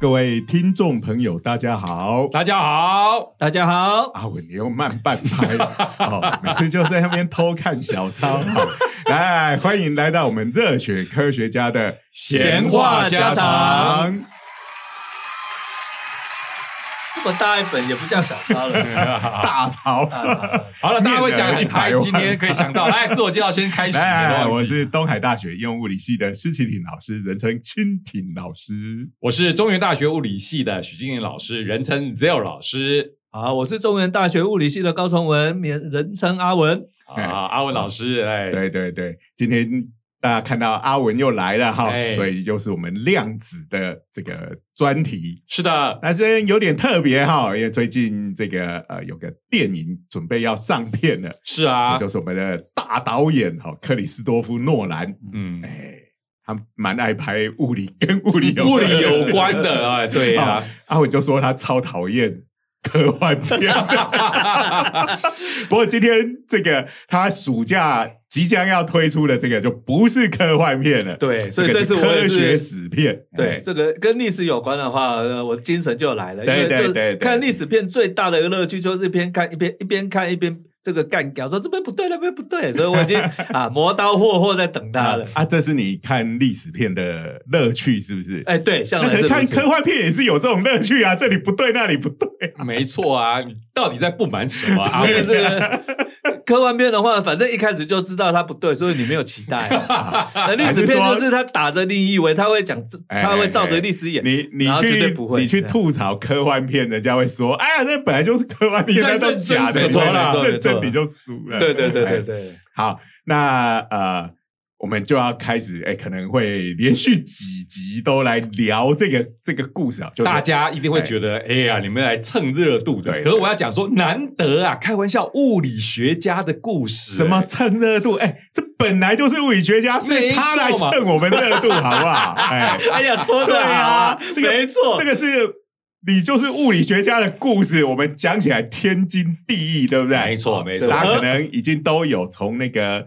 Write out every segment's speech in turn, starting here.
各位听众朋友，大家好。大家好，大家好，阿文，你又慢半拍 哦，每次就在那边偷看小抄。好来，欢迎来到我们热血科学家的闲话家常。这么大一本也不叫小抄了，大抄。好了，大家会讲一排，今天可以想到，来自我介绍先开始。我是东海大学应用物理系的施启廷老师，人称蜻蜓老师。我是中原大学物理系的许金玲老师，人称 Zero 老师好，我是中原大学物理系的高崇文，免人称阿文。啊，阿文老师，哎，对对对，今天大家看到阿文又来了哈，哎。所以就是我们量子的这个专题。是的，但是有点特别哈，因为最近这个呃有个电影准备要上片了，是啊。这，就是我们的大导演哈克里斯多夫诺兰，嗯，哎，他蛮爱拍物理跟物理有物理有关的，啊，对啊，，阿文就说他超讨厌科幻片。不过今天这个他暑假即将要推出的这个就不是科幻片了，对，所以这次是科学。史片。对，哎这个跟历史有关的话，呃我精神就来了。对对对看历史片最大的一个乐趣就是一边看一边一边看一边这个干掉，说这边不对，那边不对，所以我已经 啊磨刀霍霍在等他了。啊，这是你看历史片的乐趣是不是？哎，对，向那可是看来是如此科幻片也是有这种乐趣啊，这里不对，那里不对。没错啊，你到底在不满什么啊？这个科幻片的话，反正一开始就知道它不对，所以你没有期待。那历史片就是他打着你以为他会讲，哎他会照着历史演。你你去你去吐槽科幻片，人家会说：“哎呀，那本来就是科幻片，那都假的，认真什么啦你认真你就输了。”对对对哎对对，好，那呃，我们就要开始，哎，可能会连续几集都来聊这个这个故事啊，就是大家一定会觉得，哎呀，你们来蹭热度的。对可是我要讲说，难得啊，开玩笑，物理学家的故事，什么蹭热度？哎，这本来就是物理学家，是他来蹭我们热度，好不好？哎，哎呀，说对的好啊，这个没错，这个是你就是物理学家的故事，我们讲起来天经地义，对不对？没错没错大家可能已经都有从那个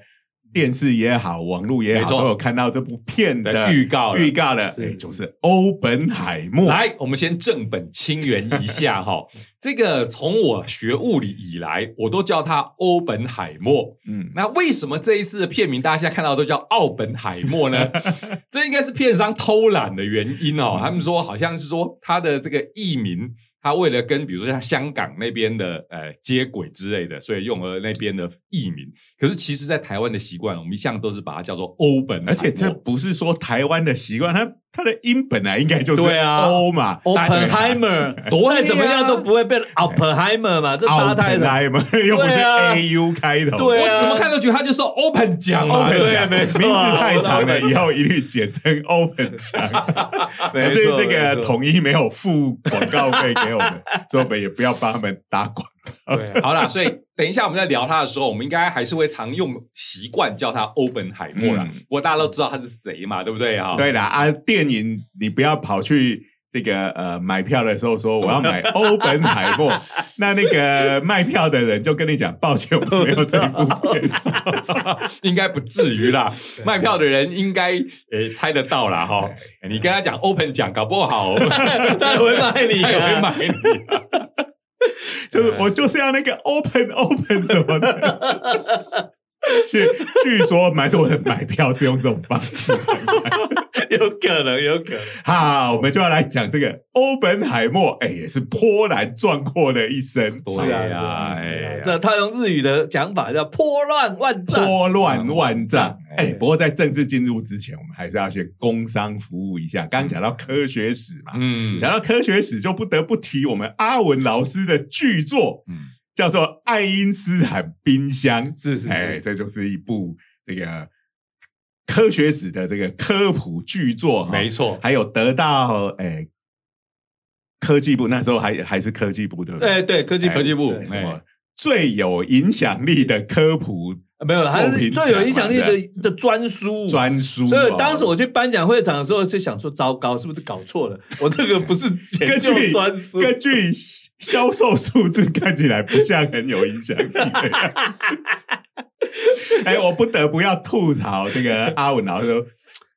电视也好，网络也好，都有看到这部片的的预告了预告了，是哎，就是欧本海默。来，我们先正本清源一下哈。这个从我学物理以来，我都叫他欧本海默。嗯，那为什么这一次的片名大家现在看到都叫奥本海默呢？这应该是片商偷懒的原因哦。他们说好像是说他的这个译名，他为了跟比如说像香港那边的呃接轨之类的，所以用了那边的译名。可是其实，在台湾的习惯，我们一向都是把它叫做欧本而且这不是说台湾的习惯，它它的音本来应该就是对啊。欧嘛 Oppenheimer，不会怎么样都不会变 Oppenheimer 嘛，这差太了。又不是对啊。A U 开头，我怎么看都觉得他就说 open 奖嘛，Open 对不对奖没错。名字太长了，以后一律简称 Open 奖。可 没错是这个统一没有付广告费给我们，所以我们也不要帮他们打广告。对好啦，所以等一下我们在聊他的时候，我们应该还是会常用习惯叫他欧本海默啦。嗯不过大家都知道他是谁嘛，对不对啊？对啦，啊，电影你不要跑去这个呃买票的时候说我要买 欧本海默，那那个卖票的人就跟你讲，抱歉，我没有这一部片。应该不至于啦。卖票的人应该呃猜得到啦哈。你跟他讲 open 奖，搞不好 他也会卖你他也会啊。买你。就是我就是要那个 open open 什么的。据据说蛮多人买票是用这种方式。有可能，有可能。好，我们就要来讲这个欧本海默，哎，也是波澜壮阔的一生，对呀哎这他用日语的讲法叫波乱万丈。波乱万丈。哎哎，不过在正式进入之前，我们还是要先工商服务一下。刚刚讲到科学史嘛，嗯讲到科学史，就不得不提我们阿文老师的巨作，嗯叫做《爱因斯坦冰箱》。是是是哎，这就是一部这个科学史的这个科普巨作，没错，还有得到诶科技部那时候还还是科技部对不对？哎，对，科技科技部什么最有影响力的科普没有，还作品是最有影响力的的专书。专书哦，所以当时我去颁奖会场的时候，就想说：糟糕，是不是搞错了？我这个不是 根究据专书，根据销售数字看起来不像很有影响力。哎，我不得不要吐槽这个阿文老师说，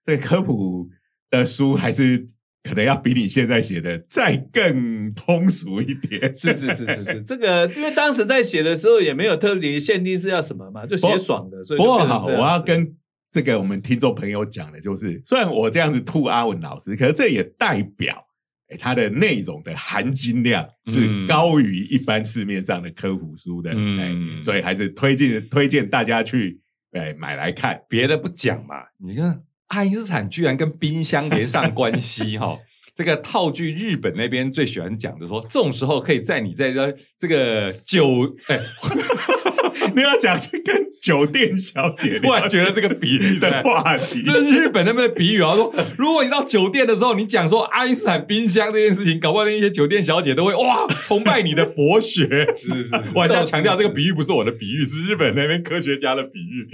这个科普的书还是可能要比你现在写的再更通俗一点。是是是是是，这个因为当时在写的时候也没有特别限定是要什么嘛，就写爽的，所以不过好，我要跟这个我们听众朋友讲的就是，虽然我这样子吐阿文老师，可是这也代表。哎，它的内容的含金量是嗯高于一般市面上的科普书的，嗯哎，所以还是推荐推荐大家去哎买来看。别的不讲嘛，你看爱因斯坦居然跟冰箱连上关系哈、这个套句日本那边最喜欢讲的说，这种时候可以在你在这这个酒，哎，你要讲去跟酒店小姐 突然觉得这个比喻的的话题，这是日本那边的比喻啊，说 如果你到酒店的时候，你讲说爱因斯坦冰箱这件事情，搞不好那些酒店小姐都会哇崇拜你的博学。是是，我还是要强调，这个比喻不是我的比喻，是日本那边科学家的比喻。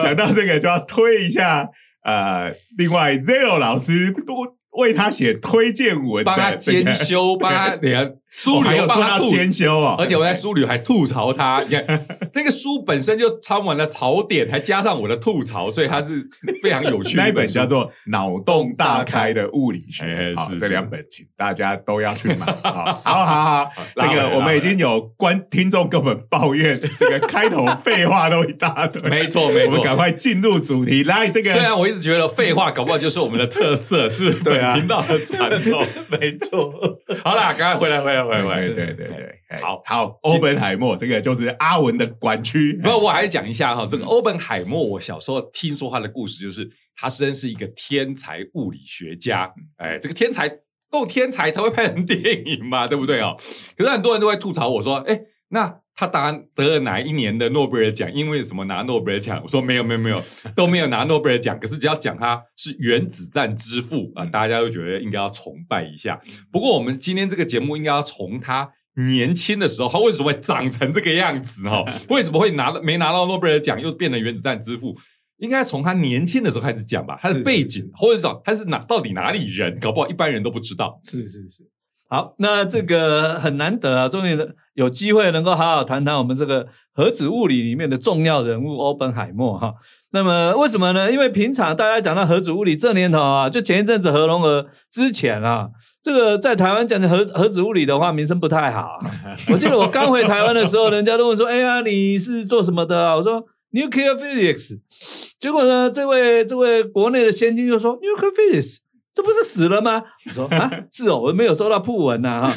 讲到这个就要推一下，呃，另外 Zero 老师多为他写推荐文的帮他这个监修，帮他 等下书哦还有帮他吐监修啊，而且我在书里还吐槽他，你看那个书本身就掺满了槽点，还加上我的吐槽，所以它是非常有趣的 那一本叫做《脑洞大开的物理学哎》好，是是这两本请大家都要去买。好，好好好，这个我们已经有观听众跟我们抱怨，这个开头废话都一大堆。没错没错。我们赶快进入主题，来这个虽然我一直觉得废话搞不好就是我们的特色，是对啊频道的传统。没错，好啦，赶快回来回来回来回来。对对对好好，欧本海默这个就是阿文的管区，不，我还是讲一下哈，这个欧本海默，我小时候听说他的故事，就是他真是一个天才物理学家。哎，这个天才够天才才会拍成电影嘛，对不对哦？可是很多人都会吐槽我说，哎，那他当然得了哪一年的诺贝尔奖？因为什么拿诺贝尔奖？我说没有没有没有，都没有拿诺贝尔奖。可是只要讲他是原子弹之父啊，大家都觉得应该要崇拜一下。不过我们今天这个节目应该要从他年轻的时候，他为什么会长成这个样子？哈，为什么会拿了没拿到诺贝尔奖，又变成原子弹之父？应该从他年轻的时候开始讲吧，他的是背景，或者说他是哪到底哪里人，搞不好一般人都不知道。是是是。好，那这个很难得啊，终于有机会能够好好谈谈我们这个核子物理里面的重要人物欧本海默哈。那么为什么呢？因为平常大家讲到核子物理这年头啊，就前一阵子核融合之前啊，这个在台湾讲核核子物理的话，名声不太好、啊。我记得我刚回台湾的时候，人家都问说：“哎呀，你是做什么的啊？”我说：“nuclear physics。”结果呢，这位这位国内的先进就说：“nuclear physics。”这不是死了吗？我说 啊，是哦，我没有收到铺文呐、哈。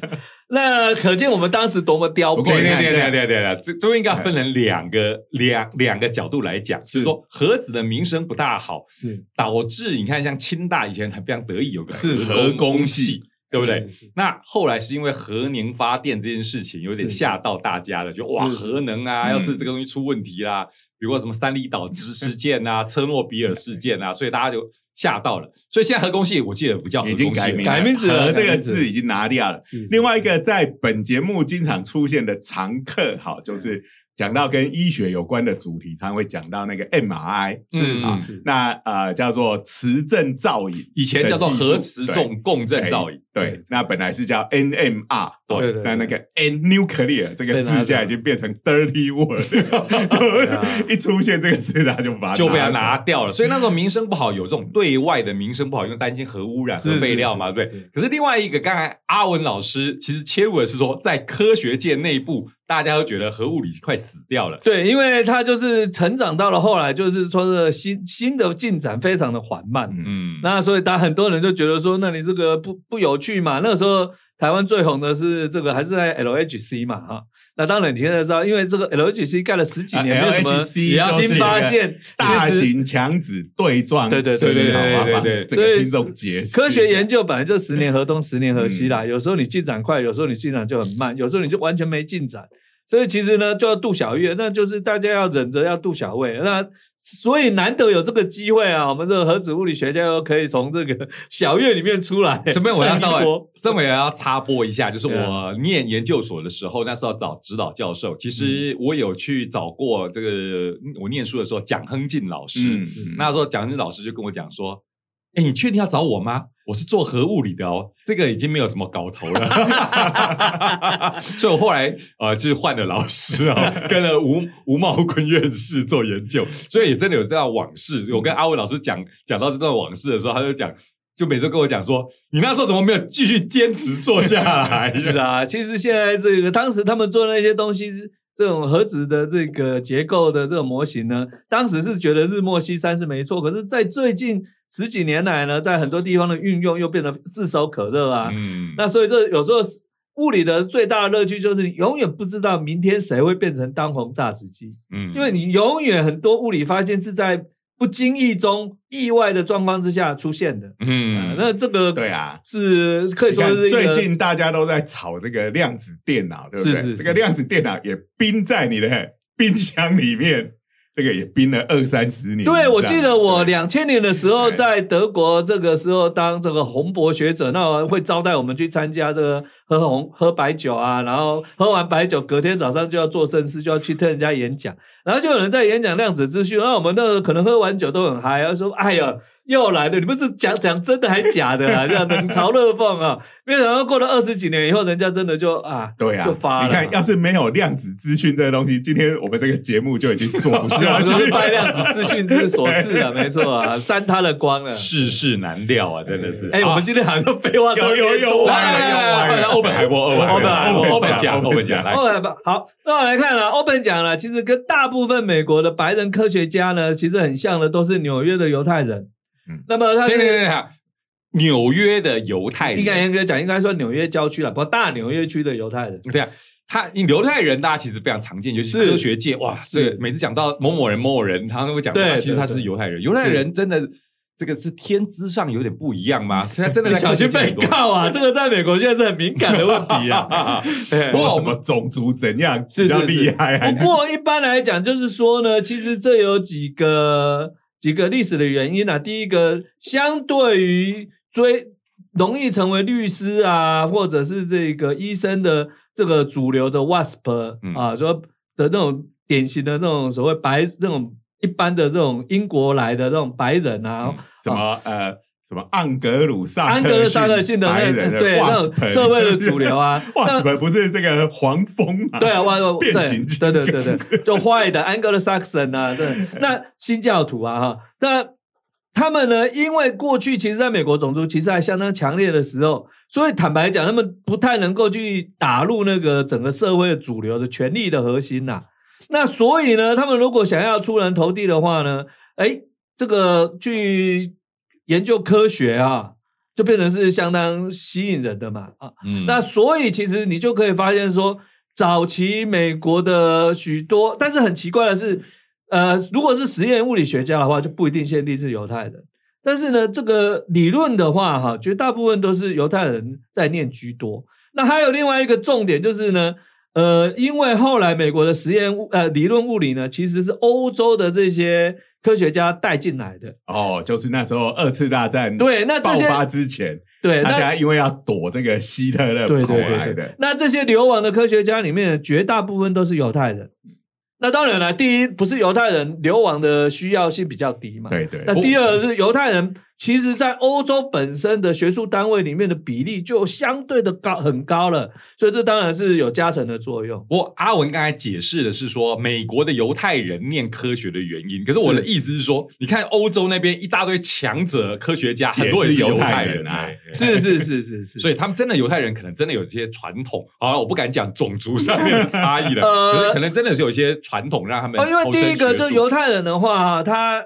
那可见我们当时多么刁不过对钻。对对对对这都应该分成两个两两个角度来讲，就是说何子的名声不大好，是导致你看像清大以前还非常得意有个是核工系，对不对？那后来是因为核能发电这件事情有点吓到大家了，就哇核能啊，嗯。要是这个东西出问题啦，比如说什么三里岛之事件啊、车诺比尔事件啊，所以大家就吓到了。所以现在核工系我记得不叫核已工系改名，改名字了这个字字已经拿掉了。另外一个在本节目经常出现的常客，好，就是讲到跟医学有关的主题，常会讲到那个 MRI，是是是，那呃叫做磁振造影，以前叫做核磁重共振造影。对，那本来是叫 NMR，对对那那个 N nuclear 这个字现在已经变成 dirty word，啊就 一出现这个字，他就把它就被他拿掉了，所以那时候名声不好，有这种对外的名声不好，因为担心核污染、是核废料嘛，对不对？可是另外一个，刚才阿文老师其实切入的是说，在科学界内部，大家都觉得核物理快死掉了。对，因为他就是成长到了后来，就是说是新新的进展非常的缓慢。嗯，那所以大家很多人就觉得说，那你这个不不有趣嘛？那个时候台湾最红的是这个，还是在 LHC 嘛，哈。那当然你现在知道，因为这个 LHC 盖了十几年，啊没有什么新发现，大型强子对撞，对对对对对对这所以个听众解释科学研究本来就十年河东，十年河西嗯啦。有时候你进展快，有时候你进展就很慢，有时候你就完全没进展。所以其实呢，就要度小月，那就是大家要忍着要度小胃。那所以难得有这个机会啊，我们这个核子物理学家又可以从这个小月里面出来。这边我要稍微稍微要插播一下，就是我念研究所的时候，那时候找指导教授，其实我有去找过这个我念书的时候蒋亨进老师，嗯，那时候蒋亨进老师就跟我讲说：“哎，你确定要找我吗？我是做核物理的哦，这个已经没有什么搞头了。”所以我后来呃就是换了老师啊、跟了吴吴茂坤院士做研究，所以也真的有这段往事。我跟阿伟老师讲讲到这段往事的时候，他就讲。就每次跟我讲说，你那时候怎么没有继续坚持做下来？是啊，其实现在这个当时他们做那些东西是。这种核子的这个结构的这种模型呢，当时是觉得日墨西山是没错，可是，在最近十几年来呢，在很多地方的运用又变得炙手可热啊。嗯，那所以这有时候物理的最大的乐趣就是你永远不知道明天谁会变成当红榨汁机，嗯因为你永远很多物理发现是在不经意中、意外的状况之下出现的。嗯啊，那这个对啊，是可以说是最近大家都在炒这个量子电脑，对不对？是是是这个量子电脑也冰在你的冰箱里面，这个也冰了二三十年。对，我记得我两千年的时候在德国，这个时候当这个红博学者，那我会招待我们去参加这个喝红喝白酒啊，然后喝完白酒，隔天早上就要做正事，就要去听人家演讲，然后就有人在演讲量子资讯，那我们那个可能喝完酒都很嗨，然后说：“哎呀。”又来了，你们是讲讲真的还假的啊？这样冷嘲热讽啊！没有想到过了二十几年以后，人家真的就啊，对啊，就发了。你看，要是没有量子资讯这个东西，今天我们这个节目就已经做不 是啊，下去就是拜量子资讯之所赐啊，没错啊，沾他的光了。世事难料啊，真的是。哎，我们今天好像废话有有有多来来来来来，欧本海默，欧本欧本海默欧本奖，欧本奖，来，欧本好，那我来看了欧本奖了，其实跟大部分美国的白人科学家呢，其实很像的，都是纽约的犹太人。嗯。那么他对对对是对，纽约的犹太人，应该严格讲，应该说纽约郊区了，不过大纽约区的犹太人。对啊，他犹太人大家其实非常常见，尤其是是科学界哇，是。对，每次讲到某某人某某人，他都会讲其实他是犹太人。犹太人真的这个是天资上有点不一样吗？现在真的在 小心被告啊！这个在美国现在是很敏感的问题啊。说我们什么种族怎样是比较厉害，不过一般来讲，就是说呢，其实这有几个几个历史的原因啊。第一个，相对于追容易成为律师啊，或者是这个医生的这个主流的 WASP 嗯啊，说的那种典型的那种所谓白那种一般的这种英国来的这种白人啊，嗯什么呃什么盎格鲁撒安格萨克性的那对那种社会的主流啊，那不是这个黄蜂吗？对啊，哇，变形金对刚对对对对，就坏的 Anglo-Saxon 啊，对，那新教徒啊哈，那他们呢，因为过去其实在美国种族歧视还相当强烈的时候，所以坦白讲，他们不太能够去打入那个整个社会的主流的权力的核心呐、那所以呢，他们如果想要出人头地的话呢，哎，这个去研究科学啊，就变成是相当吸引人的嘛啊。嗯那所以其实你就可以发现说，早期美国的许多，但是很奇怪的是，呃，如果是实验物理学家的话，就不一定限定是犹太人。但是呢，这个理论的话，哈，绝大部分都是犹太人在念居多。那还有另外一个重点就是呢，呃，因为后来美国的实验物呃理论物理呢，其实是欧洲的这些科学家带进来的。哦，就是那时候二次大战对，那爆发之前，对，大家因为要躲这个希特勒对跑对对对来的，那这些流亡的科学家里面，绝大部分都是犹太人。那当然了，第一不是犹太人流亡的需要性比较低嘛。对对那第二是犹太人，其实在欧洲本身的学术单位里面的比例就相对的高很高了，所以这当然是有加成的作用。不过阿文刚才解释的是说美国的犹太人念科学的原因，可是我的意思是说，你看欧洲那边一大堆强者科学家，很多也是犹太太人啊是是是是是，所以他们真的犹太人可能真的有这些传统啊，我不敢讲种族上面的差异了，呃可能真的是有一些传统让他们哦，因为第一个就犹太人的话，他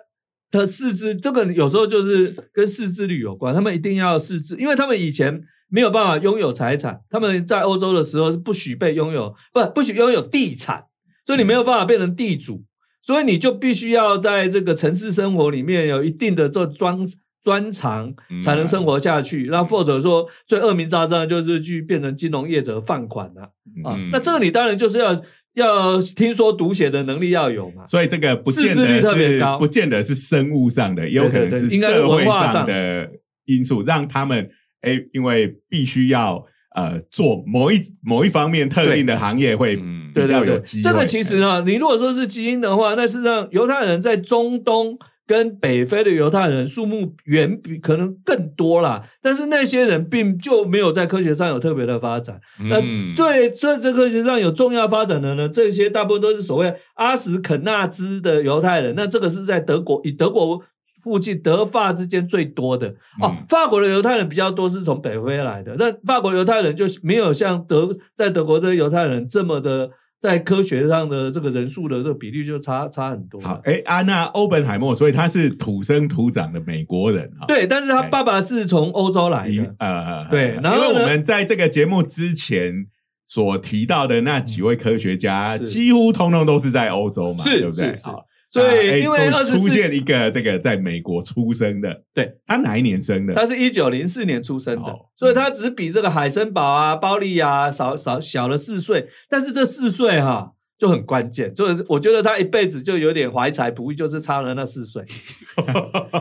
的识字这个有时候就是跟识字率有关，他们一定要识字，因为他们以前没有办法拥有财产，他们在欧洲的时候是不许被拥有，不不许拥有地产，所以你没有办法变成地主，所以你就必须要在这个城市生活里面有一定的这专专长，嗯才能生活下去。那、或者说最恶名昭彰的就是去变成金融业者放款了，啊，嗯。那这个你当然就是要要听说读写的能力要有嘛。所以这个不见得是特别高。不见得是生物上的，也有可能是社会上上的因素，让他们哎，因为必须要呃做某一某一方面特定的行业，会嗯。比较有机会。这个其实呢，你如果说是基因的话，那事实上犹太人在中东跟北非的犹太人数目远比可能更多啦，但是那些人并就没有在科学上有特别的发展。那嗯最这这科学上有重要发展的呢，这些大部分都是所谓阿什肯纳兹的犹太人。那这个是在德国以德国附近德法之间最多的哦嗯。法国的犹太人比较多，是从北非来的，那法国犹太人就没有像德在德国这些犹太人这么的在科学上的这个人数的这个比例就差差很多。好，哎，安娜欧本海默，所以他是土生土长的美国人啊。对，但是他哎爸爸是从欧洲来一的，呃，对然后因为我们在这个节目之前所提到的那几位科学家，几乎通通都是在欧洲嘛，是对不对？所以因为二十出现一个这个在美国出生的，对。他哪一年生的？他是一九零四年出生的，哦。所以他只比这个海森堡啊、包利啊少少小了四岁，但是这四岁哈、就很关键，就是我觉得他一辈子就有点怀才不遇，就是差了那四岁。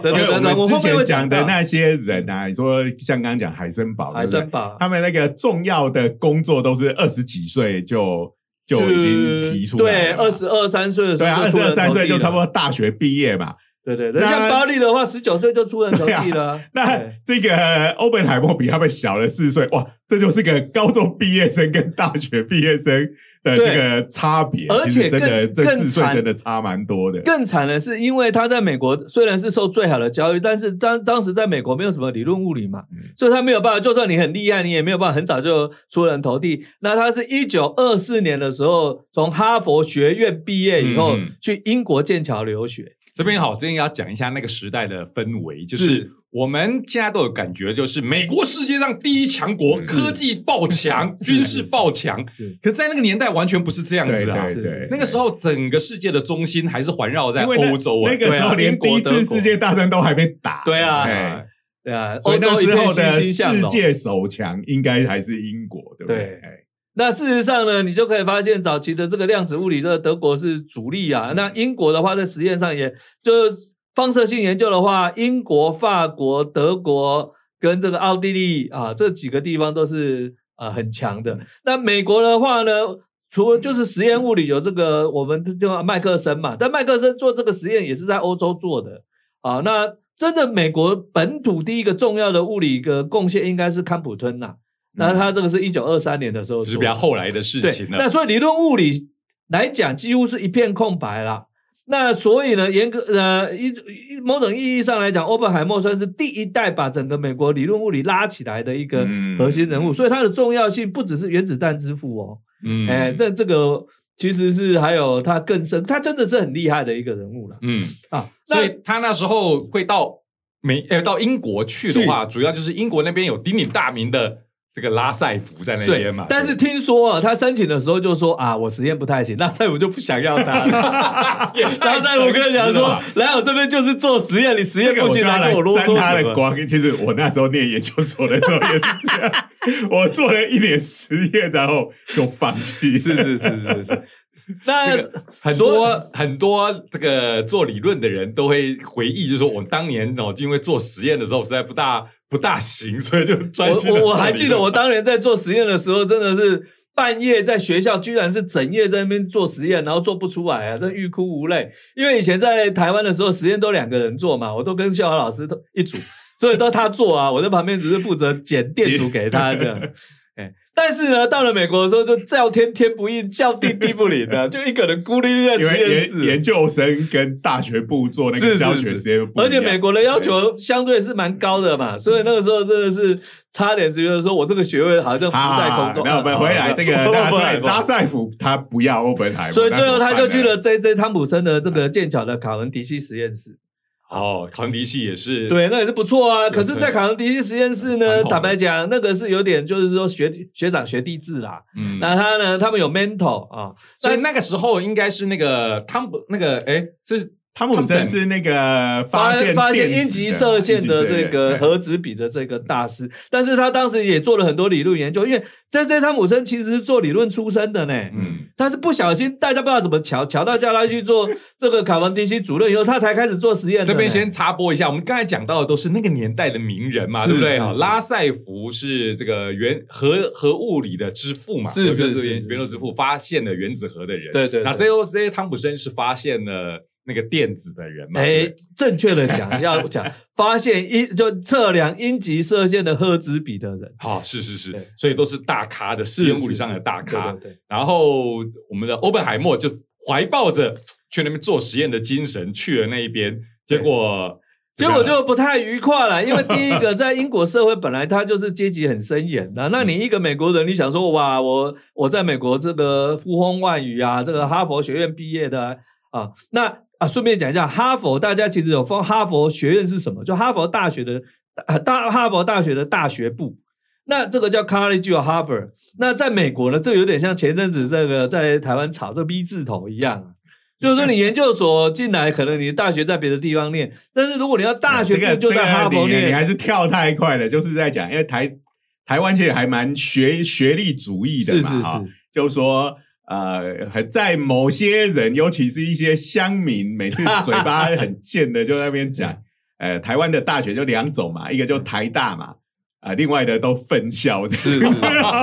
真 的真的，们之前讲的到。那些人啊，你说像刚刚讲海森堡，海森堡。他们那个重要的工作都是二十几岁就就已经提出了嘛二十二三岁的时对啊，候就出人二十二三岁就差不多大学毕业嘛。对对对，那像巴利的话，十九岁就出人头地了。那这个欧本海默比他们小了四岁，哇，这就是个高中毕业生跟大学毕业生的这个差别。而且这更更惨四岁真的差蛮多的。更惨的是，因为他在美国虽然是受最好的教育，但是当当时在美国没有什么理论物理嘛，嗯所以他没有办法。就算你很厉害，你也没有办法很早就出人头地。那他是一九二四年的时候从哈佛学院毕业以后，去英国剑桥留学。这边好，这边要讲一下那个时代的氛围，就是是我们现在都有感觉，就是美国世界上第一强国，科技爆强，军事爆强。是可在那个年代完全不是这样子啊！对对，那个时候整个世界的中心还是环绕在欧洲啊，那个时候连第一次世界大战都还没打。对啊哎对啊，所以那时候的。世界首强应该还是英国，对不对？那事实上呢，你就可以发现早期的这个量子物理，这个德国是主力啊。那英国的话，在实验上也就放射性研究的话，英国、法国、德国跟这个奥地利啊这几个地方都是呃很强的。那美国的话呢，除了就是实验物理有这个我们叫麦克森嘛，但麦克森做这个实验也是在欧洲做的啊。那真的美国本土第一个重要的物理的贡献应该是康普敦呐、那他这个是一九二三年的时候，就是比较后来的事情，了。那所以理论物理来讲，几乎是一片空白啦。那所以呢，严格呃一一某种意义上来讲，欧本海默算是第一代把整个美国理论物理拉起来的一个嗯。核心人物，所以它的重要性不只是原子弹之父哦，嗯。哎、但这个其实是还有他更深，他真的是很厉害的一个人物了嗯，啊。所那以他那时候会到美呃到英国去的话，主要就是英国那边有鼎鼎大名的这个拉塞夫在那对边嘛。但是听说啊，他申请的时候就说啊，我实验不太行，那赛我就不想要他了。也太然后在我跟你讲说来我这边就是做实验，你实这验不行，来来跟我啰沾嗦？他的光。其实我那时候念研究所的时候也是这样，我做了一年实验，然后就放弃。是是是是是。那这个很多很多这个做理论的人都会回忆，就是说我当年哦，因为做实验的时候实在不大不大行，所以就专心我我还记得我当年在做实验的时候，真的是半夜在学校，居然是整夜在那边做实验，然后做不出来啊，真欲哭无泪。因为以前在台湾的时候，实验都两个人做嘛，我都跟校华老师都一组，所以都他做啊，我在旁边只是负责剪电阻给他这样。哎，但是呢，到了美国的时候，就叫天天不应，叫地地不灵的，就一个人孤立在实因为验室。研研究生跟大学部做那是是个教学是实验而且美国的要求相对是蛮高的嘛，所以那个时候真的是差点觉得说我这个学位好像浮在空中。那我们回来这个不不拉塞不不拉塞夫，他不要欧本海默，所以最后他就去了 J J 汤普森的这个剑桥的卡文迪西实验室。哦，康迪西也是对，那也是不错啊。可是，在卡文迪西实验室呢，坦白讲，那个是有点就是说学学长学弟制啦。嗯，那他呢，他们有 mentor 啊，所以那个时候应该是那个汤姆那个哎是汤姆森是那个发现发现阴极射线的这个对核子比的这个大师，但是他当时也做了很多理论研究，因为 J J 汤姆森其实是做理论出身的呢。嗯但是不小心，大家不知道怎么瞧，瞧到叫他去做这个卡文迪西主任以后，他才开始做实验。这边先插播一下，我们刚才讲到的都是那个年代的名人嘛，是对不对？好，是是拉塞福是这个原核核物理的之父嘛，是是原是原子之父，发现了原子核的人。对对对那最后这些汤姆森是发现了那个电子的人嘛？哎对不对，正确的讲，要讲发现阴就测量阴极射线的赫兹比的人，好，是是是，所以都是大咖的实验物理上的大咖。对对对。然后我们的欧本海默就怀抱着去那边做实验的精神去了那一边，结果结果就不太愉快了，因为第一个在英国社会本来它就是阶级很森严的，那你一个美国人，你想说哇，我我在美国这个呼风唤雨啊，这个哈佛学院毕业的啊，那啊顺便讲一下，哈佛大家其实有分哈佛学院是什么？就哈佛大学的大哈佛大学的大学部，那这个叫 College of Harvard。那在美国呢，这有点像前阵子这个在台湾炒这个 B 字头一样。就是说，你研究所进来，可能你大学在别的地方念，但是如果你要大学就在哈佛念，你还是跳太快了。就是在讲，因为台台湾其实还蛮学学历主义的嘛，哈，就是说，呃，在某些人，尤其是一些乡民，每次嘴巴很贱的，就在那边讲，呃，台湾的大学就两种嘛，一个就台大嘛，啊，另外的都分校，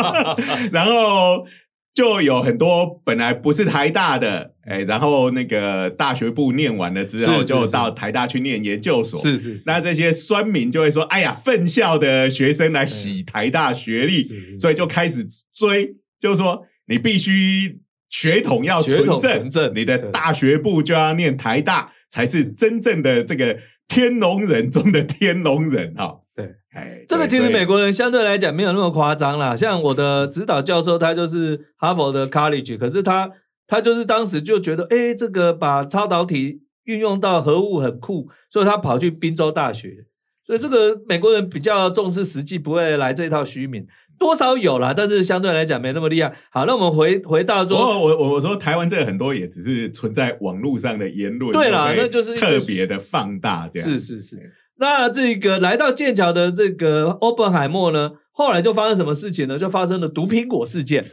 然后。就有很多本来不是台大的，哎，然后那个大学部念完了之后，就到台大去念研究所。是是，那这些酸民就会说：“哎呀，分校的学生来洗台大学历，所以就开始追，就说你必须血统要纯正，你的大学部就要念台大，才是真正的这个天龙人中的天龙人哈。”对，哎，这个其实美国人相对来讲没有那么夸张啦。像我的指导教授，他就是哈佛的 college，可是他他就是当时就觉得，哎，这个把超导体运用到核物很酷，所以他跑去宾州大学。所以这个美国人比较重视实际，不会来这套虚名，多少有啦，但是相对来讲没那么厉害。好，那我们回回到说，我我我说台湾这很多也只是存在网络上的言论，对啦，那就是特别的放大这样，是是是。那这个来到剑桥的这个欧本海默呢，后来就发生什么事情呢？就发生了毒苹果事件。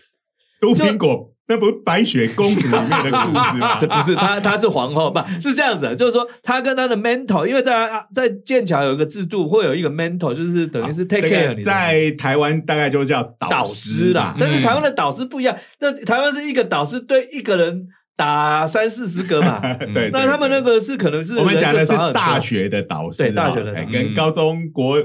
毒苹果，那不是白雪公主里面的故事吗？不是，她她是皇后，不是这样子。就是说，她跟她的 mentor，因为在在剑桥有一个制度，会有一个 mentor，就是等于是 take care 你。在台湾大概就叫导师啦，但是台湾的导师不一样。那台湾是一个导师对一个人。打三四十个嘛，对，那他们那个是可能是我们讲的是大学的导师，对，大学的跟高中国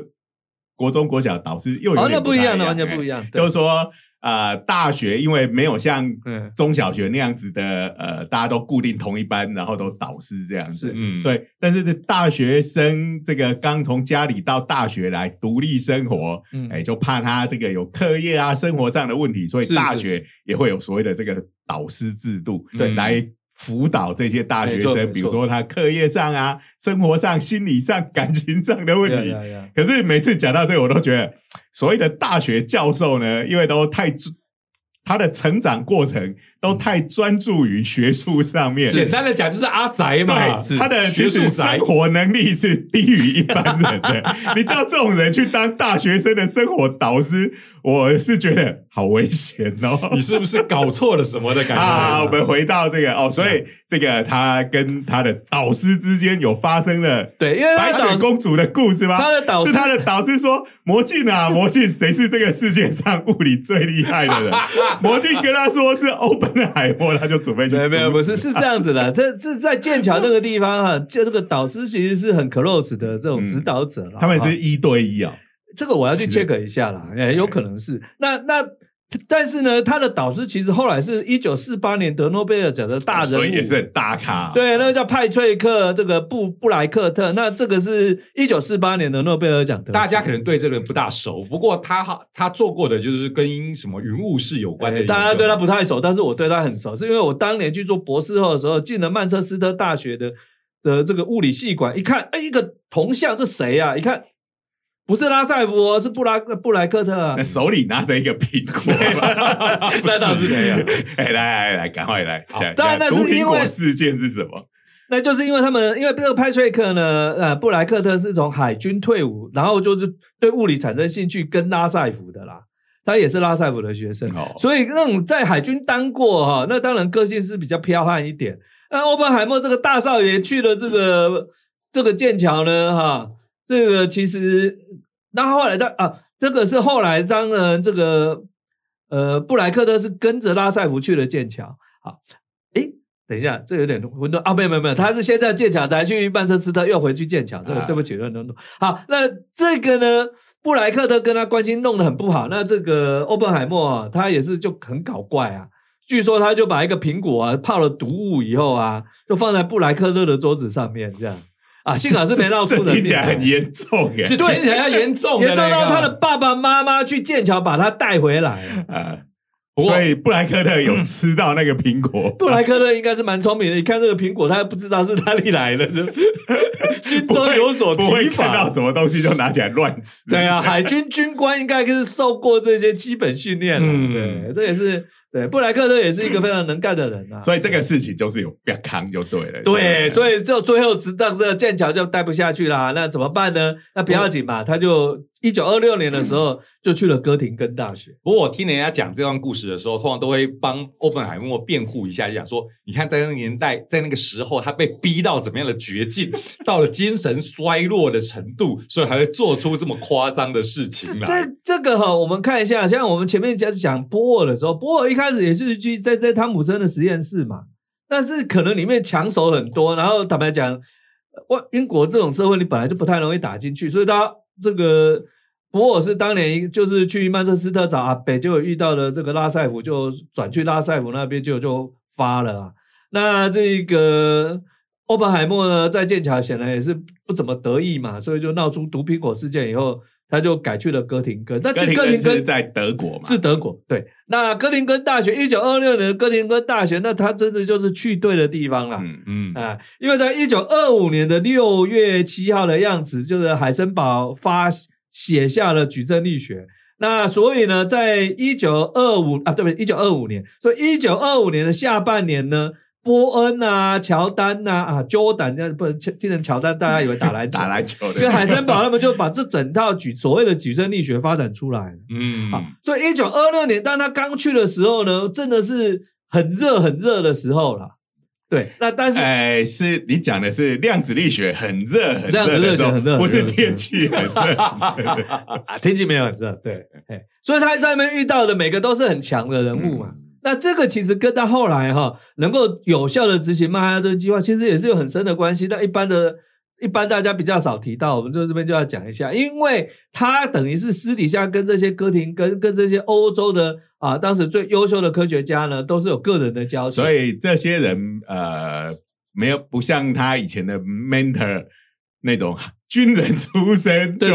国中国小导师又有点不一样的，完全不一样。就是说，呃，大学因为没有像中小学那样子的，呃，大家都固定同一班，然后都导师这样子，嗯，所以，但是大学生这个刚从家里到大学来独立生活，哎，就怕他这个有课业啊、生活上的问题，所以大学也会有所谓的这个。导师制度对。来辅导这些大学生，比如说他课业上啊、生活上、心理上、感情上的问题。可是每次讲到这个，我都觉得所谓的大学教授呢，因为都太。他的成长过程都太专注于学术上面，简单的讲就是阿宅嘛。他的学术生活能力是低于一般人的。你叫这种人去当大学生的生活导师，我是觉得好危险哦。你是不是搞错了什么的感觉？啊，我们回到这个哦，所以这个他跟他的导师之间有发生了对，因为白雪公主的故事吗？他的导师是他的导师说：“魔镜啊，魔镜，谁是这个世界上物理最厉害的人？”魔镜跟他说是欧本海默，他就准备去。没有没有，不是是这样子的。这这在剑桥那个地方哈，就这个导师其实是很 close 的这种指导者了。他们是一对一啊，这个我要去 check 一下啦，也，有可能是那那。但是呢，他的导师其实后来是一九四八年得诺贝尔奖的大人物，所以也是很大咖。对，那个叫派翠克这个布布莱克特，那这个是一九四八年的诺贝尔奖得。大家可能对这个人不大熟，不过他他做过的就是跟什么云雾室有关的。大家对他不太熟，但是我对他很熟，是因为我当年去做博士后的时候，进了曼彻斯特大学的的这个物理系馆，一看，哎，一个铜像，这谁啊？一看。不是拉塞夫哦，是布拉布莱克特。手里拿着一个苹果，那倒是没有。哎，来来来，赶快来讲。当然，那是因为事件是什么？那就是因为他们，因为这个派翠克呢，呃，布莱克特是从海军退伍，然后就是对物理产生兴趣，跟拉塞夫的啦。他也是拉塞夫的学生，所以那种在海军当过哈，那当然个性是比较彪悍一点。那欧本海默这个大少爷去了这个这个剑桥呢，哈。这个其实，那后来的啊，这个是后来当然这个呃，布莱克特是跟着拉塞夫去了剑桥。好，诶，等一下，这有点混沌啊，没有没有没有，他是先在剑桥，才去曼彻斯特，又回去剑桥。这个对不起，乱弄弄。好，那这个呢，布莱克特跟他关系弄得很不好。那这个欧本海默啊，他也是就很搞怪啊。据说他就把一个苹果啊泡了毒物以后啊，就放在布莱克特的桌子上面这样。啊，幸好是没闹出的，听起来很严重耶，听起来要严重，严重到他的爸爸妈妈去剑桥把他带回来啊。所以布莱克特有吃到那个苹果。布莱克特应该是蛮聪明的，你看这个苹果，他不知道是哪里来的，心中有所不会看到什么东西就拿起来乱吃。对啊，海军军官应该是受过这些基本训练了，对，这也是。对，布莱克特也是一个非常能干的人啊，所以这个事情就是有不要扛就对了。对，所以就最后直到这个剑桥就待不下去啦，那怎么办呢？那不要紧嘛，他就。一九二六年的时候，就去了哥廷根大学。不过我听人家讲这段故事的时候，通常都会帮欧本海默辩护一下，就讲说：你看，在那个年代，在那个时候，他被逼到怎么样的绝境，到了精神衰弱的程度，所以才会做出这么夸张的事情来。这这个哈，我们看一下，像我们前面讲讲波尔的时候，波尔一开始也是去在在汤姆森的实验室嘛，但是可能里面抢手很多，然后坦白讲，外英国这种社会，你本来就不太容易打进去，所以他。这个博尔是当年就是去曼彻斯特找阿北，就遇到了这个拉塞夫，就转去拉塞夫那边就就发了啊。那这个欧本海默呢，在剑桥显然也是不怎么得意嘛，所以就闹出毒苹果事件以后，他就改去了哥廷根。那哥廷根在德国嘛？是德国。对，那哥廷根大学一九二六年哥廷根大学，那他真的就是去对的地方了。嗯嗯啊，因为在一九二五年的六月七号的样子，就是海森堡发。写下了矩阵力学，那所以呢，在一九二五啊，对不对？一九二五年，所以一九二五年的下半年呢，波恩啊、乔丹呐啊，Jordan 这样不能听成乔丹，大家以为打篮球，打篮球的，跟海森堡他们就把这整套矩所谓的矩阵力学发展出来。嗯，好，所以一九二六年当他刚去的时候呢，真的是很热很热的时候了。对，那但是哎，是你讲的是量子力学很热很热的时候，不是天气很热。啊，天气没有很热，对，所以他在那边遇到的每个都是很强的人物嘛。那这个其实跟他后来哈能够有效的执行曼哈顿计划，其实也是有很深的关系。但一般的。一般大家比较少提到，我们就这边就要讲一下，因为他等于是私底下跟这些歌廷跟跟这些欧洲的啊，当时最优秀的科学家呢，都是有个人的交情。所以这些人呃，没有不像他以前的 mentor 那种 军人出身，就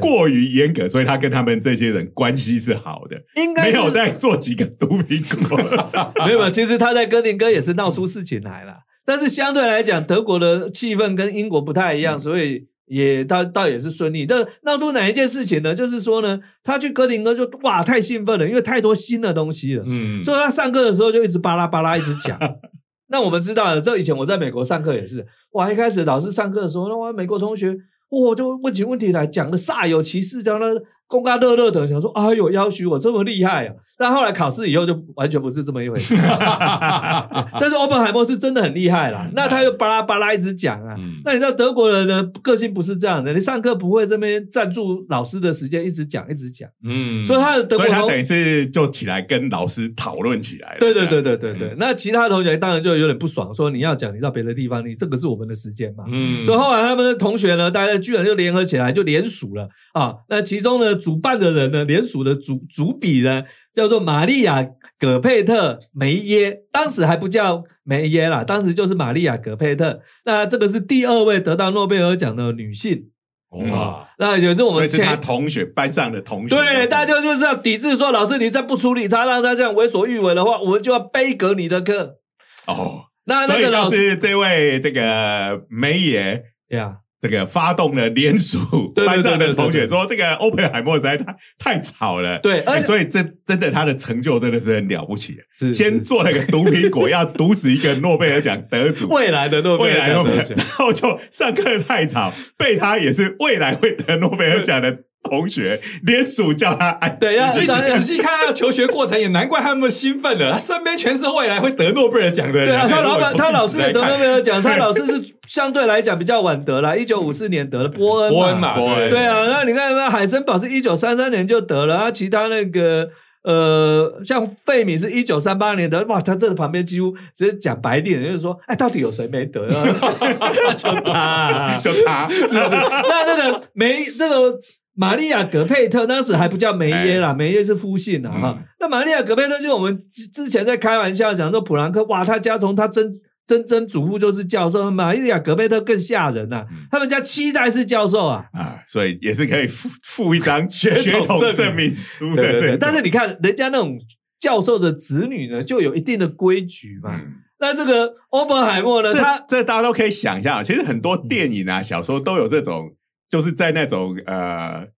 过于严格，所以他跟他们这些人关系是好的，应该没有在做几个毒苹果。没有，其实他在哥廷根也是闹出事情来了。但是相对来讲，德国的气氛跟英国不太一样，所以也倒倒也是顺利。但闹出哪一件事情呢？就是说呢，他去哥廷根就哇太兴奋了，因为太多新的东西了。嗯，所以他上课的时候就一直巴拉巴拉一直讲。那我们知道，这以前我在美国上课也是，哇，一开始老师上课的时候，那我美国同学，我，就问起问题来讲的煞有其事，讲的。公干乐乐的想说：“哎呦，要许我这么厉害啊！”但后来考试以后就完全不是这么一回事。但是欧本海默是真的很厉害啦，那他又巴拉巴拉一直讲啊。那你知道德国人的个性不是这样的，你上课不会这边占住老师的时间，一直讲一直讲。嗯，所以他的德国，所以他等于是就起来跟老师讨论起来了。对对对对对对。那其他同学当然就有点不爽，说你要讲你到别的地方，你这个是我们的时间嘛。嗯。所以后来他们的同学呢，大家居然就联合起来，就联署了啊。那其中呢，主办的人呢？联署的主主笔呢，叫做玛利亚·葛佩特梅耶，当时还不叫梅耶啦，当时就是玛利亚·葛佩特。那这个是第二位得到诺贝尔奖的女性哇。那也是我们是他同学班上的同学，对，大家就是要抵制说，老师你再不处理他，让他这样为所欲为的话，我们就要背革你的课哦。那所以就是这位这个梅耶呀。这个发动了联署，班上的同学说：“这个欧本海默实在太太吵了。”对，所以这真的他的成就真的是很了不起。是先做了个毒苹果，要毒死一个诺贝尔奖得主，未来的诺贝尔奖得主，然后就上课太吵，被他也是未来会得诺贝尔奖的。同学连署叫他安。对呀，你 仔细看他的求学过程，也难怪他那么兴奋了。他身边全是未来会得诺贝尔奖的人。对啊，他老板，他老师也得诺贝尔奖，他老师是相对来讲比较晚得了，一九五四年得了波恩波恩嘛。对啊，那你看，那海森堡是一九三三年就得了，啊，其他那个呃，像费米是一九三八年得，哇，他这旁边几乎只是讲白点，就是说，哎，到底有谁没得啊？就他，就他，是不是？那这个没这个。玛利亚·格佩特当时还不叫梅耶啦，梅耶是夫姓的哈。那玛利亚·格佩特就是我们之之前在开玩笑讲说，普朗克哇，他家从他曾曾曾祖父就是教授，玛利亚·格佩特更吓人呐，他们家七代是教授啊啊，所以也是可以附附一张血统证明书的。对对。但是你看人家那种教授的子女呢，就有一定的规矩嘛。那这个欧本海默呢，他这大家都可以想象，其实很多电影啊、小说都有这种，就是在那种呃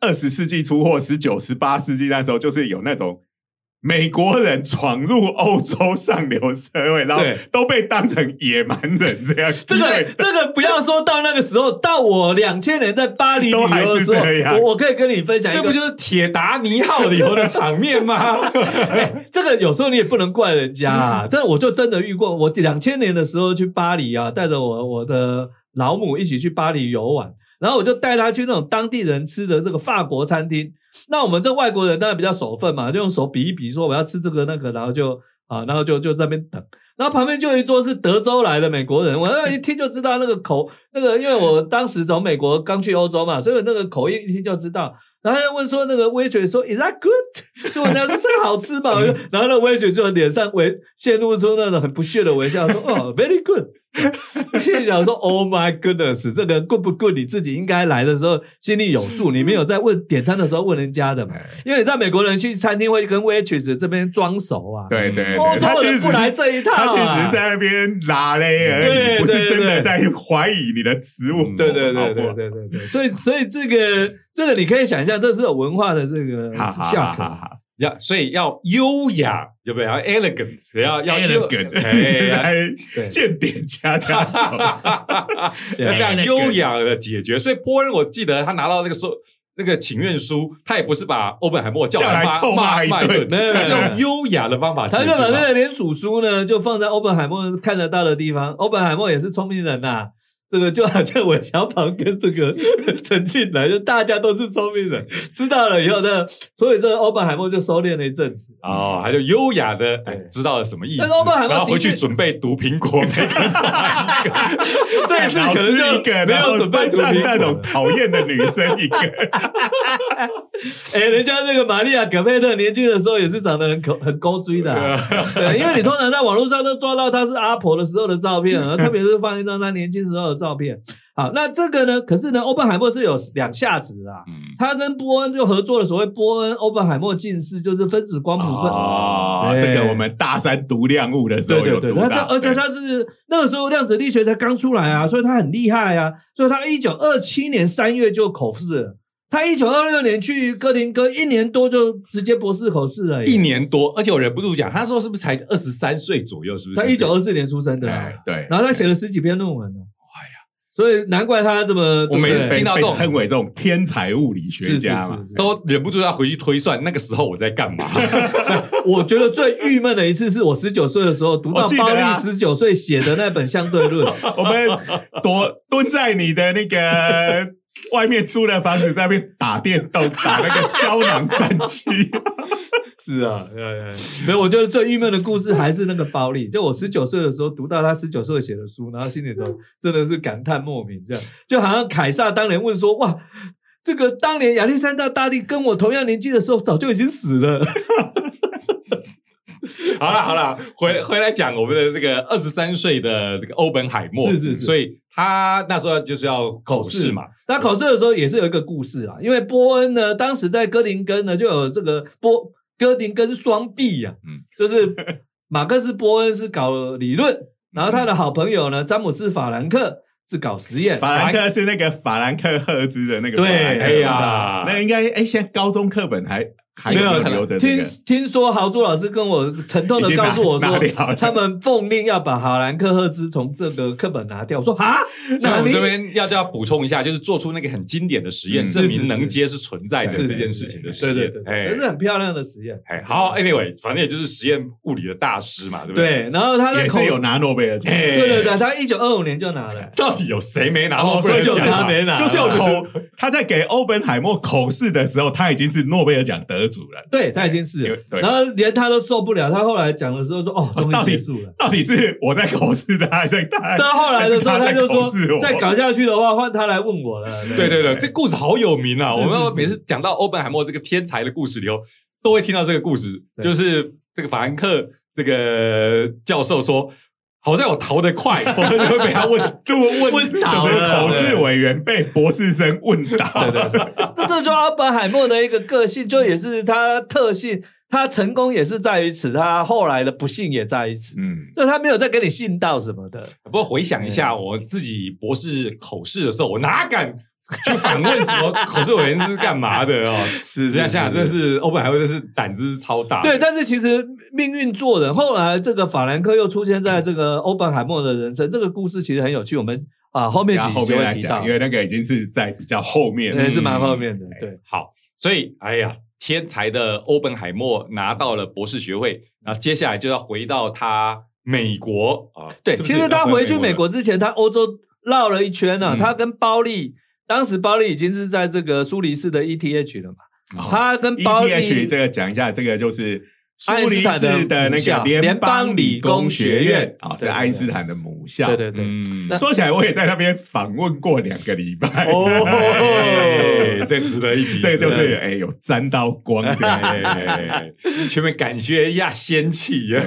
二十世纪初或十九、十八世纪那时候，就是有那种。美国人闯入欧洲上流社会，然后都被当成野蛮人这样。这个这个不要说到那个时候，到我两千年在巴黎旅游的时候，我我可以跟你分享，这不就是铁达尼号旅游的场面吗？这个有时候你也不能怪人家啊。这我就真的遇过，我两千年的时候去巴黎啊，带着我我的老母一起去巴黎游玩，然后我就带他去那种当地人吃的这个法国餐厅。那我们这外国人当然比较守份嘛，就用手比一比，说我要吃这个那个，然后就啊，然后就就在那边等。然后旁边就有一桌是德州来的美国人，我那一听就知道那个口，那个因为我当时从美国刚去欧洲嘛，所以那个口音一听就知道。然后问说那个威爵说 Is that good？就问他说这个好吃吗？然后那威爵就脸上微陷露出那种很不屑的微笑，说哦 Very good。心里想说 Oh my goodness，这个 good 不 good？你自己应该来的时候心里有数，你没有在问点餐的时候问人家的嘛？因为你知道美国人去餐厅会跟 waitress 这边装熟啊。对对对，欧洲人不来这一套，他其实在那边拉嘞而已，不是真的在怀疑你的食物。对对对对对对对，所以所以这个。这个你可以想象，这是有文化的这个下课，要所以要优雅，有没有？elegant，要要 elegant，哎，见点加加 酒，要这样优雅的解决。所以波恩，我记得他拿到那个说那个请愿书，他也不是把欧本海默叫来臭骂一顿，他是用优雅的方法，他就把那个连署书呢，就放在欧本海默看得到的地方。欧本海默也是聪明人呐。这个就好像韦小宝跟这个 陈庆来，就大家都是聪明人，知道了以后呢，所以这个欧本海默就收敛了一阵子哦，他就优雅的知道了什么意思，然后回去准备毒苹果，每个人发一个，这次可能就一个，没有准备上那种讨厌的女生一个。哎，人家那个玛利亚·葛佩特年轻的时候也是长得很可很高追的，对，因为你通常在网络上都抓到她是阿婆的时候的照片，特别是放一张她年轻时候。照片好，那这个呢？可是呢，欧本海默是有两下子啊。他跟波恩就合作了所谓波恩欧本海默近视，就是分子光谱分。哦，这个我们大三读量物的时候有读到。而且他是那个时候量子力学才刚出来啊，所以他很厉害啊。所以他一九二七年三月就口试了。他一九二六年去哥廷哥，一年多就直接博士口试了。一年多，而且我忍不住讲，他说是不是才二十三岁左右？是不是？他一九二四年出生的。对。然后他写了十几篇论文呢。所以难怪他这么，我每次听到这种称为这种天才物理学家嘛，都忍不住要回去推算那个时候我在干嘛。我觉得最郁闷的一次是我十九岁的时候读到包利十九岁写的那本相对论，我们躲蹲在你的那个外面租的房子在那边打电动，打那个胶囊战机。是啊，所以，我觉得最郁闷的故事还是那个包丽。就我十九岁的时候读到他十九岁写的书，然后心里头真的是感叹莫名，这样就好像凯撒当年问说：“哇，这个当年亚历山大大帝跟我同样年纪的时候，早就已经死了。”好了好了，回回来讲我们的这个二十三岁的这个欧本海默，是是是，所以他那时候就是要口试嘛。那口试的时候也是有一个故事啊，因为波恩呢，当时在哥林根呢就有这个波。哥廷根双臂呀，嗯，就是马克思波恩是搞理论，然后他的好朋友呢，詹姆斯法兰克是搞实验。法兰克是那个法兰克赫兹的那个。对，哎呀，那应该哎，现在高中课本还。没有听听说豪猪老师跟我沉痛的告诉我说，他们奉令要把法兰克赫兹从这个课本拿掉。我说啊，那我们这边要要补充一下，就是做出那个很经典的实验，证明能接是存在的这件事情的实验，哎，是很漂亮的实验。哎，好，anyway，反正也就是实验物理的大师嘛，对不对？对，然后他也是有拿诺贝尔奖，对对对，他一九二五年就拿了。到底有谁没拿诺贝尔奖？他没拿，就是有口他在给欧本海默口试的时候，他已经是诺贝尔奖得主了。对他。已经是，然后连他都受不了。他后来讲的时候说：“哦，终于结束了。”到底是我在口试的，还是他？到后来的时候，他就说：“再搞下去的话，换他来问我了。”对对对，这故事好有名啊！我们每次讲到欧本海默这个天才的故事里头，都会听到这个故事，就是这个法兰克这个教授说：“好在我逃得快，否则就会被他问，就问问倒就是了口试委员被博士生问倒。对对对，这 这就阿本海默的一个个性，就也是他特性。他成功也是在于此，他后来的不幸也在于此。嗯，就他没有再给你信道什么的。不过回想一下，我自己博士口试的时候，我哪敢去反问什么 口试委员是干嘛的哦？是这样想想，真是欧本海默，真是胆子超大。对，但是其实命运做人，后来这个法兰克又出现在这个欧本海默的人生，这个故事其实很有趣。我们啊后面几集后面会提到讲，因，为那个已经是在比较后面了。对，是蛮后面的。对，好，所以哎呀，天才的欧本海默拿到了博士学位，然后接下来就要回到他美国啊。对，是是其实他回去美了国之前，他欧洲绕了一圈呢、嗯他跟包利，当时包利已经是在这个苏黎世的 ETH 了嘛。哦他跟包利 ETH 这个讲一下，这个就是苏黎世的那个联邦理工学学院啊，是爱因斯坦的母校。对对对，嗯说起来，我也在那边访问过两个礼拜。哦哎 这值得一提，这个就是哎，有沾到光这样。哎，全面感觉一下仙气。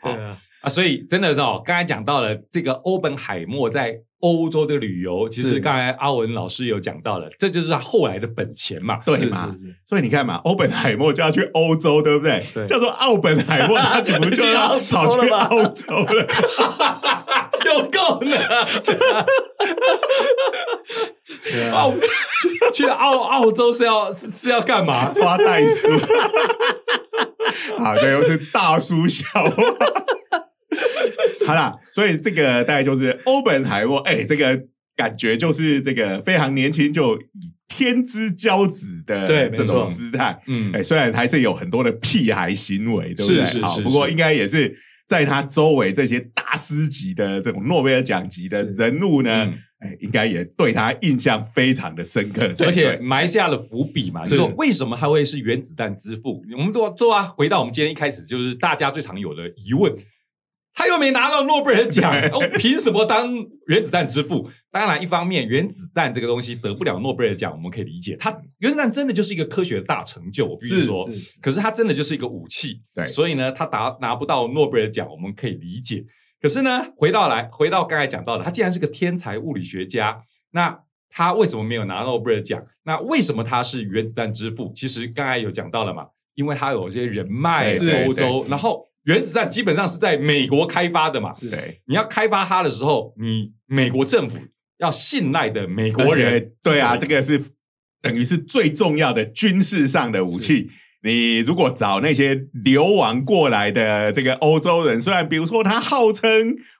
啊，啊，所以真的是哦，刚才讲到了这个欧本海默在欧洲的旅游，其实是刚才阿文老师有讲到了，这就是他后来的本钱嘛。对嘛是是是？所以你看嘛，欧本海默就要去欧洲，对不对？对叫做奥本海默，他岂不就要跑去 澳洲了？有够呢！对啊澳去澳澳洲是要是是要干嘛？抓袋鼠。好，这又是大叔笑话。好啦，所以这个大概就是欧本海默，哎、这个感觉就是这个非常年轻就以天之骄子的这种姿态，嗯。哎、虽然还是有很多的屁孩行为，对不对？好，是是是是不过应该也是在他周围这些大师级的这种诺贝尔奖级的人物呢，嗯。哎、应该也对他印象非常的深刻，而且埋下了伏笔嘛，就是说为什么他会是原子弹之父？我们都做啊回到我们今天一开始，就是大家最常有的疑问：他又没拿到诺贝尔奖，哦，凭什么当原子弹之父？当然，一方面原子弹这个东西得不了诺贝尔奖，我们可以理解，它原子弹真的就是一个科学的大成就，我必须是说。是可是它真的就是一个武器，对所以呢，他拿拿不到诺贝尔奖，我们可以理解。可是呢，回到来，回到刚才讲到的，他既然是个天才物理学家，那他为什么没有拿诺贝尔奖？那为什么他是原子弹之父？其实刚才有讲到了嘛，因为他有一些人脉，欧洲，然后原子弹基本上是在美国开发的嘛，是对。你要开发它的时候，你美国政府要信赖的美国人，对啊，这个是等于是最重要的军事上的武器。你如果找那些流亡过来的这个欧洲人，虽然比如说他号称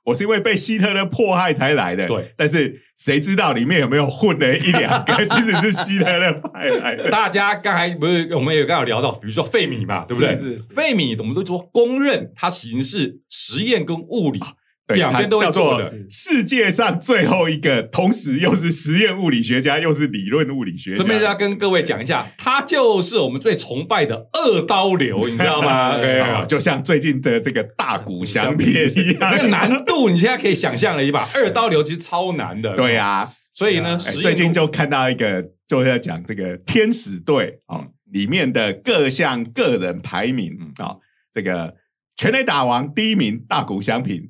我是因为被希特勒迫害才来的，对，但是谁知道里面有没有混了一两个 其实是希特勒派来的？大家刚才不是我们也刚好聊到，比如说费米嘛，对不对？是是费米我们都说公认，他其实是实验跟物理对两边都叫做。世界上最后一个，同时又是实验物理学家，又是理论物理学家。这边要跟各位讲一下，他就是我们最崇拜的二刀流，你知道吗？对哦就像最近的这个大谷翔平一样，那个难度你现在可以想象了一把，二刀流其实超难的。对，啊，所以呢，最近就看到一个，就是在讲这个天使队啊、里面的各项个人排名嗯啊、哦这个全垒打王第一名大谷翔平，呃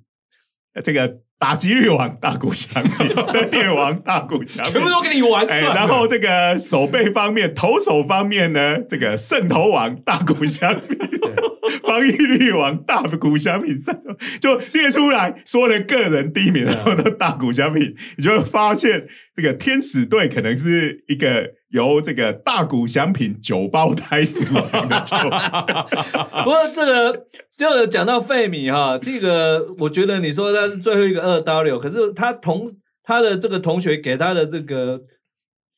这个打击率王大谷翔平，得点王大谷翔平，全部都跟你玩哎，算了。然后这个手背方面、投手方面呢，这个胜投王大谷翔平，防御力王大谷翔平，三种就列出来，说了个人第一名，然后都大谷翔平，你就会发现这个天使队可能是一个由这个大谷翔平九胞胎组成的球。不过这个就讲到费米哈，这个我觉得你说他是最后一个二刀流，可是他同他的这个同学给他的这个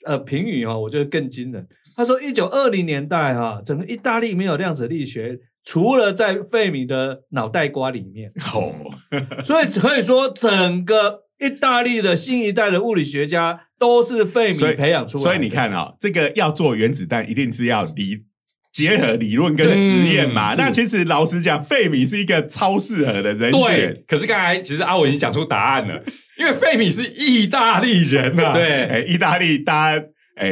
呃评语哈，我觉得更惊人。他说，一九二零年代哈，整个意大利没有量子力学，除了在费米的脑袋瓜里面，哦，所以可以说整个意大利的新一代的物理学家都是费米培养出来的。所以你看啊、这个要做原子弹，一定是要理结合理论跟实验嘛。嗯那其实老实讲，费米是一个超适合的人选对。，可是刚才其实阿伟已经讲出答案了，因为费米是意大利人啊。对哎，意大利大家哎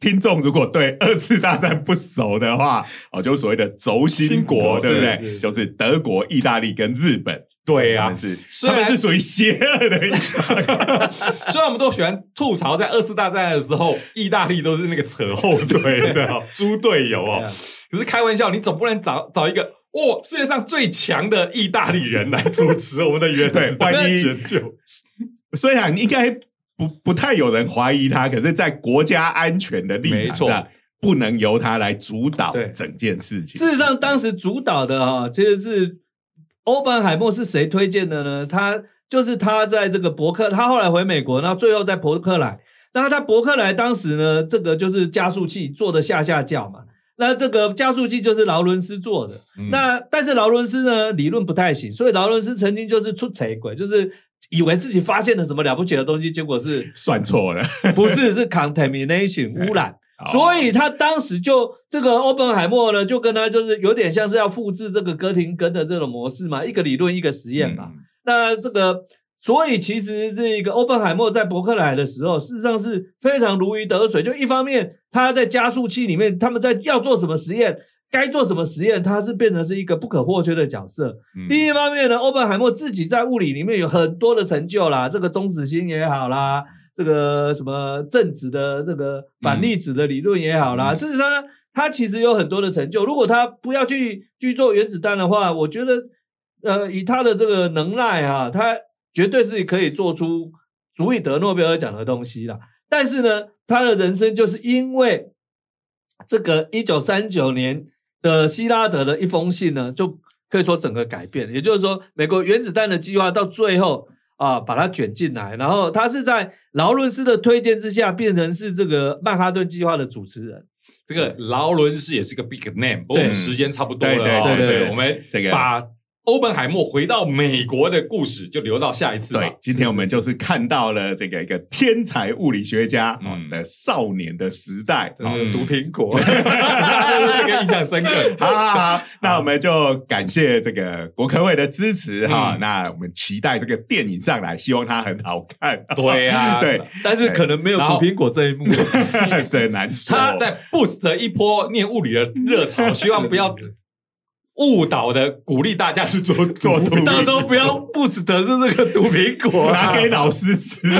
听众如果对二次大战不熟的话，哦，就所谓的轴心国，对不对？就是德国、意大利跟日本，对啊，是他们是属于邪恶的。虽然我们都喜欢吐槽，在二次大战的时候，意大利都是那个扯后腿的 猪队友哦。可是开玩笑，你总不能找找一个哇，世界上最强的意大利人来主持我们的原子弹研究？虽然应该。不不太有人怀疑他，可是，在国家安全的立场上，不能由他来主导整件事情。事实上，当时主导的哈，其实是欧本海默是谁推荐的呢？他就是他在这个伯克，他后来回美国，然后最后在伯克莱。那他伯克莱当时呢，这个就是加速器做的下下叫嘛。那这个加速器就是劳伦斯做的。那但是劳伦斯呢，理论不太行，所以劳伦斯曾经就是出贼鬼，就是。以为自己发现了什么了不起的东西，结果是算错了，不是是 contamination 污染，所以他当时就这个欧本海默呢，就跟他就是有点像是要复制这个哥廷根的这种模式嘛，一个理论一个实验嘛。那这个，所以其实这个欧本海默在伯克莱的时候，事实上是非常如鱼得水。就一方面他在加速器里面，他们在要做什么实验。该做什么实验，它是变成是一个不可或缺的角色。另一方面呢，欧本海默自己在物理里面有很多的成就啦，这个中子星也好啦，这个什么正子的这个反粒子的理论也好啦，事实上他其实有很多的成就。如果他不要去去做原子弹的话，我觉得，呃，以他的这个能耐啊，他绝对是可以做出足以得诺贝尔奖的东西啦。但是呢，他的人生就是因为这个一九三九年。的希拉德的一封信呢，就可以说整个改变。也就是说，美国原子弹的计划到最后啊，把它卷进来，然后他是在劳伦斯的推荐之下，变成是这个曼哈顿计划的主持人。这个劳伦斯也是个 big name，不过时间差不多了对对对我们这个把。欧本海默回到美国的故事就留到下一次。对，今天我们就是看到了这个一个天才物理学家的少年的时代，毒苹果，这个印象深刻。好好好，那我们就感谢这个国科会的支持哈。那我们期待这个电影上来，希望它很好看。对啊，对，但是可能没有毒苹果这一幕，这难说。他在 boost 一波念物理的热潮，希望不要。误导的鼓励大家去做 做毒，到时候不要不死的是这个毒苹果，拿给老师吃。注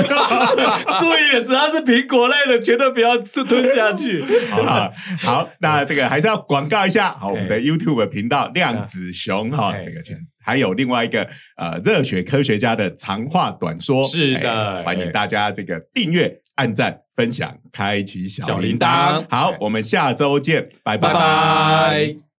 意，只要是苹果类的，绝对不要吃吞下去。好，好，那这个还是要广告一下，好，我们的 YouTube 频道量子熊哈，这个还有另外一个呃热血科学家的长话短说，是的，欢迎大家这个订阅、按赞、分享、开启小铃铛。好，我们下周见，拜拜。